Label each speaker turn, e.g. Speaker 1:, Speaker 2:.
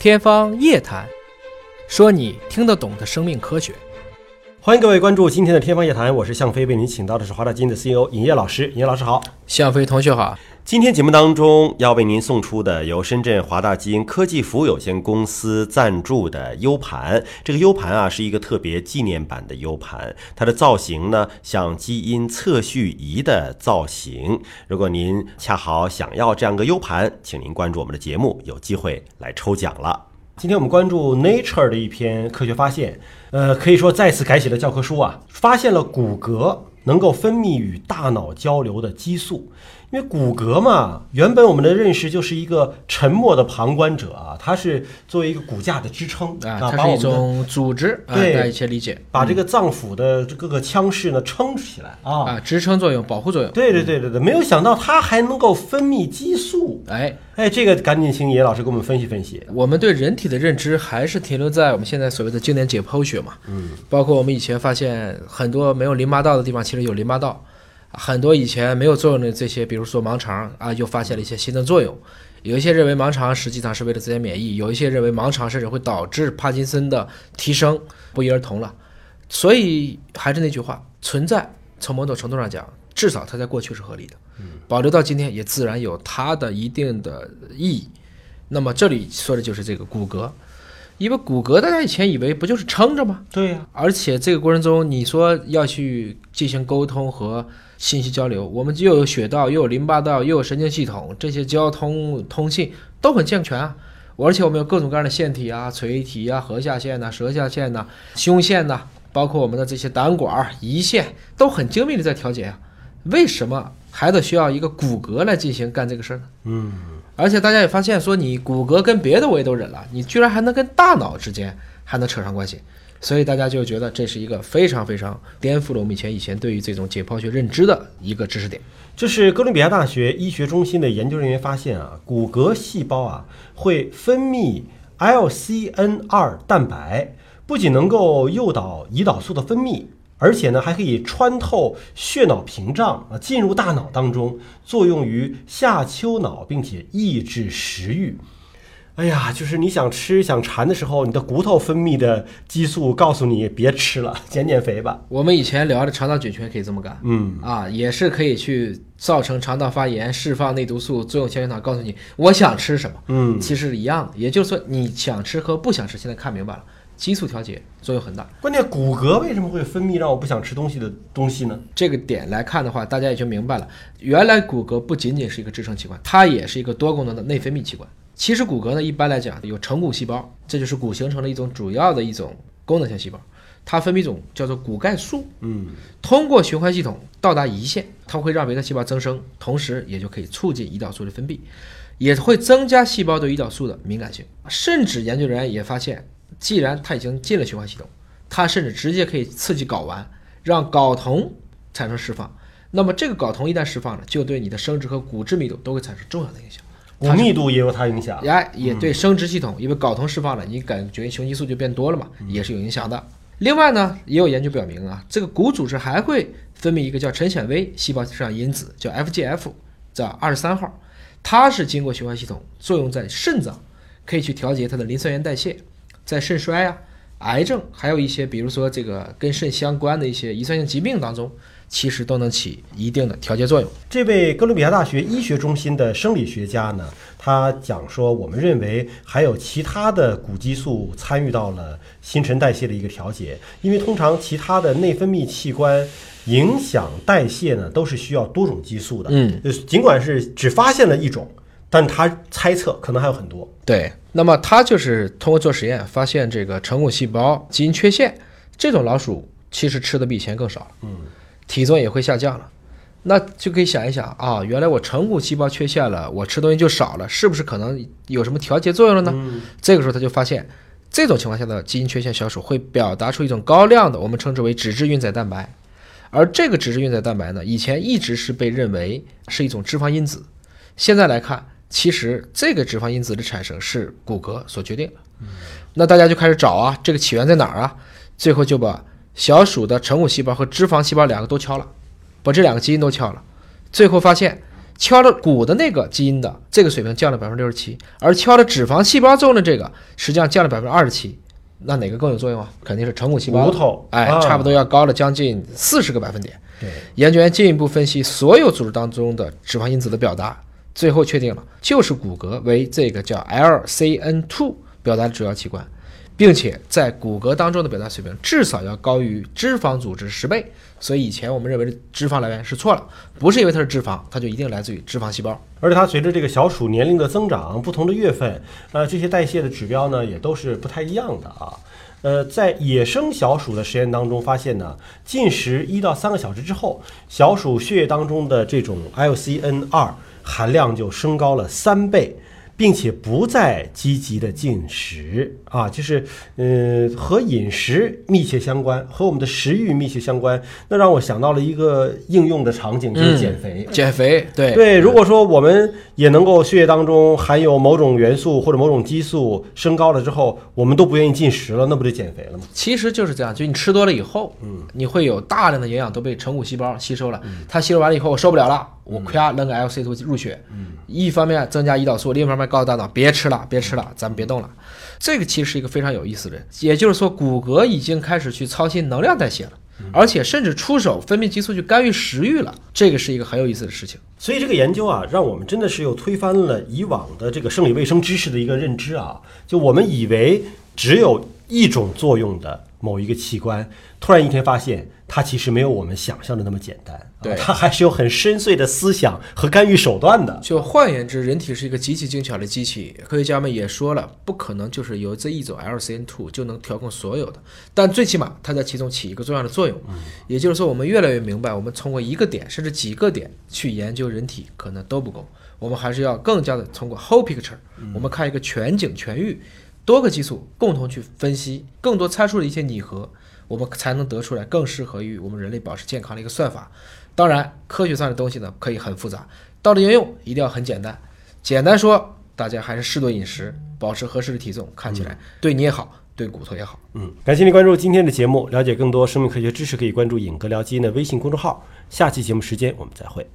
Speaker 1: 天方夜谭，说你听得懂的生命科学。
Speaker 2: 欢迎各位关注今天的《天方夜谭》，我是向飞，为您请到的是华大基因的 CEO 尹烨老师。尹烨老师好，
Speaker 1: 向飞同学好。
Speaker 2: 今天节目当中要为您送出的由深圳华大基因科技服务有限公司赞助的 U 盘，这个 U 盘啊是一个特别纪念版的 U 盘，它的造型呢像基因测序仪的造型。如果您恰好想要这样个 U 盘，请您关注我们的节目，有机会来抽奖了。今天我们关注 Nature 的一篇科学发现，呃，可以说再次改写了教科书啊，发现了骨骼能够分泌与大脑交流的激素。因为骨骼嘛，原本我们的认识就是一个沉默的旁观者啊，它是作为一个骨架的支撑
Speaker 1: 啊，它是一种组织，
Speaker 2: 对，
Speaker 1: 大家一切理解，
Speaker 2: 把这个脏腑的各个腔室呢撑起来啊，
Speaker 1: 啊，支撑作用、保护作用。
Speaker 2: 对对对对对，没有想到它还能够分泌激素，
Speaker 1: 哎
Speaker 2: 哎，这个赶紧请野老师给我们分析分析。
Speaker 1: 我们对人体的认知还是停留在我们现在所谓的经典解剖学嘛，嗯，包括我们以前发现很多没有淋巴道的地方，其实有淋巴道。很多以前没有作用的这些，比如说盲肠啊，又发现了一些新的作用。有一些认为盲肠实际上是为了自身免疫，有一些认为盲肠甚至会导致帕金森的提升，不一而同了。所以还是那句话，存在从某种程度上讲，至少它在过去是合理的，保留到今天也自然有它的一定的意义。那么这里说的就是这个骨骼。因为骨骼，大家以前以为不就是撑着吗？
Speaker 2: 对呀。
Speaker 1: 而且这个过程中，你说要去进行沟通和信息交流，我们又有血道，又有淋巴道，又有神经系统，这些交通通信都很健全啊。而且我们有各种各样的腺体啊、垂体啊、颌下腺呐、舌下腺呐、胸腺呐，包括我们的这些胆管、胰腺，都很精密的在调节啊。为什么还得需要一个骨骼来进行干这个事儿呢？嗯。而且大家也发现，说你骨骼跟别的我也都忍了，你居然还能跟大脑之间还能扯上关系，所以大家就觉得这是一个非常非常颠覆了我们以前以前对于这种解剖学认知的一个知识点。
Speaker 2: 这是哥伦比亚大学医学中心的研究人员发现啊，骨骼细胞啊会分泌 LCN 二蛋白，不仅能够诱导胰岛素的分泌。而且呢，还可以穿透血脑屏障啊，进入大脑当中，作用于下丘脑，并且抑制食欲。哎呀，就是你想吃想馋的时候，你的骨头分泌的激素告诉你别吃了，减减肥吧。
Speaker 1: 我们以前聊的肠道菌群可以这么干，嗯啊，也是可以去造成肠道发炎，释放内毒素，作用下丘脑告诉你我想吃什么，嗯，其实是一样的。也就是说，你想吃和不想吃，现在看明白了。激素调节作用很大，
Speaker 2: 关键骨骼为什么会分泌让我不想吃东西的东西呢？
Speaker 1: 这个点来看的话，大家也就明白了。原来骨骼不仅仅是一个支撑器官，它也是一个多功能的内分泌器官。其实骨骼呢，一般来讲有成骨细胞，这就是骨形成的一种主要的一种功能性细胞，它分泌一种叫做骨钙素，嗯，通过循环系统到达胰腺，它会让别的细胞增生，同时也就可以促进胰岛素的分泌，也会增加细胞对胰岛素的敏感性。甚至研究人员也发现。既然它已经进了循环系统，它甚至直接可以刺激睾丸，让睾酮产生释放。那么这个睾酮一旦释放了，就对你的生殖和骨质密度都会产生重要的影响。
Speaker 2: 骨密度也有它影响，
Speaker 1: 哎，也对生殖系统，因为睾酮释放了，你感觉雄激素就变多了嘛，也是有影响的。另外呢，也有研究表明啊，这个骨组织还会分泌一个叫成纤维细胞生长因子，叫 FGF，叫二十三号，它是经过循环系统作用在肾脏，可以去调节它的磷酸盐代谢。在肾衰啊、癌症，还有一些比如说这个跟肾相关的一些遗传性疾病当中，其实都能起一定的调节作用。
Speaker 2: 这位哥伦比亚大学医学中心的生理学家呢，他讲说，我们认为还有其他的骨激素参与到了新陈代谢的一个调节，因为通常其他的内分泌器官影响代谢呢，都是需要多种激素的。嗯，尽管是只发现了一种。但他猜测可能还有很多。
Speaker 1: 对，那么他就是通过做实验发现这个成骨细胞基因缺陷，这种老鼠其实吃的比以前更少，嗯，体重也会下降了。那就可以想一想啊，原来我成骨细胞缺陷了，我吃东西就少了，是不是可能有什么调节作用了呢？这个时候他就发现，这种情况下的基因缺陷小鼠会表达出一种高量的，我们称之为脂质运载蛋白，而这个脂质运载蛋白呢，以前一直是被认为是一种脂肪因子，现在来看。其实这个脂肪因子的产生是骨骼所决定的，那大家就开始找啊，这个起源在哪儿啊？最后就把小鼠的成骨细胞和脂肪细胞两个都敲了，把这两个基因都敲了，最后发现敲了骨的那个基因的这个水平降了百分之六十七，而敲了脂肪细胞中的这个实际上降了百分之二十七。那哪个更有作用啊？肯定是成骨细胞，
Speaker 2: 骨头，
Speaker 1: 哎，
Speaker 2: 啊
Speaker 1: 差不多要高了将近四十个百分点。
Speaker 2: 对，
Speaker 1: 研究员进一步分析所有组织当中的脂肪因子的表达，最后确定了就是骨骼为这个叫 LCN2 表达的主要器官，并且在骨骼当中的表达水平至少要高于脂肪组织十倍。所以以前我们认为脂肪来源是错了，不是因为它是脂肪，它就一定来自于脂肪细胞。
Speaker 2: 而且它随着这个小鼠年龄的增长，不同的月份，呃，这些代谢的指标呢，也都是不太一样的啊。呃，在野生小鼠的实验当中发现呢，进食一到三个小时之后，小鼠血液当中的这种 LCN 二含量就升高了三倍。并且不再积极的进食啊，就是呃和饮食密切相关，和我们的食欲密切相关。那让我想到了一个应用的场景，就是减肥。
Speaker 1: 减肥，对
Speaker 2: 对，如果说我们也能够血液当中含有某种元素或者某种激素升高了之后，我们都不愿意进食了，那不就减肥了吗？
Speaker 1: 其实就是这样，就你吃多了以后，嗯，你会有大量的营养都被成骨细胞吸收了，它吸收完了以后，我受不了了，我咵扔个 LC2 入血，嗯，一方面增加胰岛素，另一方面告诉大脑别吃了，别吃了，咱们别动了。这个其实是一个非常有意思的，也就是说，骨骼已经开始去操心能量代谢了，而且甚至出手分泌激素去干预食欲了，这个是一个很有意思的事情。
Speaker 2: 所以这个研究啊，让我们真的是又推翻了以往的这个生理卫生知识的一个认知啊。就我们以为只有一种作用的某一个器官，突然一天发现它其实没有我们想象的那么简单，啊
Speaker 1: 对
Speaker 2: 它还是有很深邃的思想和干预手段的。
Speaker 1: 就换言之，人体是一个极其精巧的机器。科学家们也说了，不可能就是由这一种 LCN2 就能调控所有的，但最起码它在其中起一个重要的作用。也就是说，我们越来越明白，我们通过一个点甚至几个点去研究人体可能都不够，我们还是要更加的通过 whole picture，我们看一个全景全域，多个激素共同去分析更多参数的一些拟合，我们才能得出来更适合于我们人类保持健康的一个算法。当然，科学上的东西呢可以很复杂，到了应用一定要很简单。简单说，大家还是适度饮食，保持合适的体重，看起来对你也好，对骨头也好。
Speaker 2: 嗯，感谢您关注今天的节目，了解更多生命科学知识，可以关注“尹哥聊基因”的微信公众号。下期节目时间我们再会。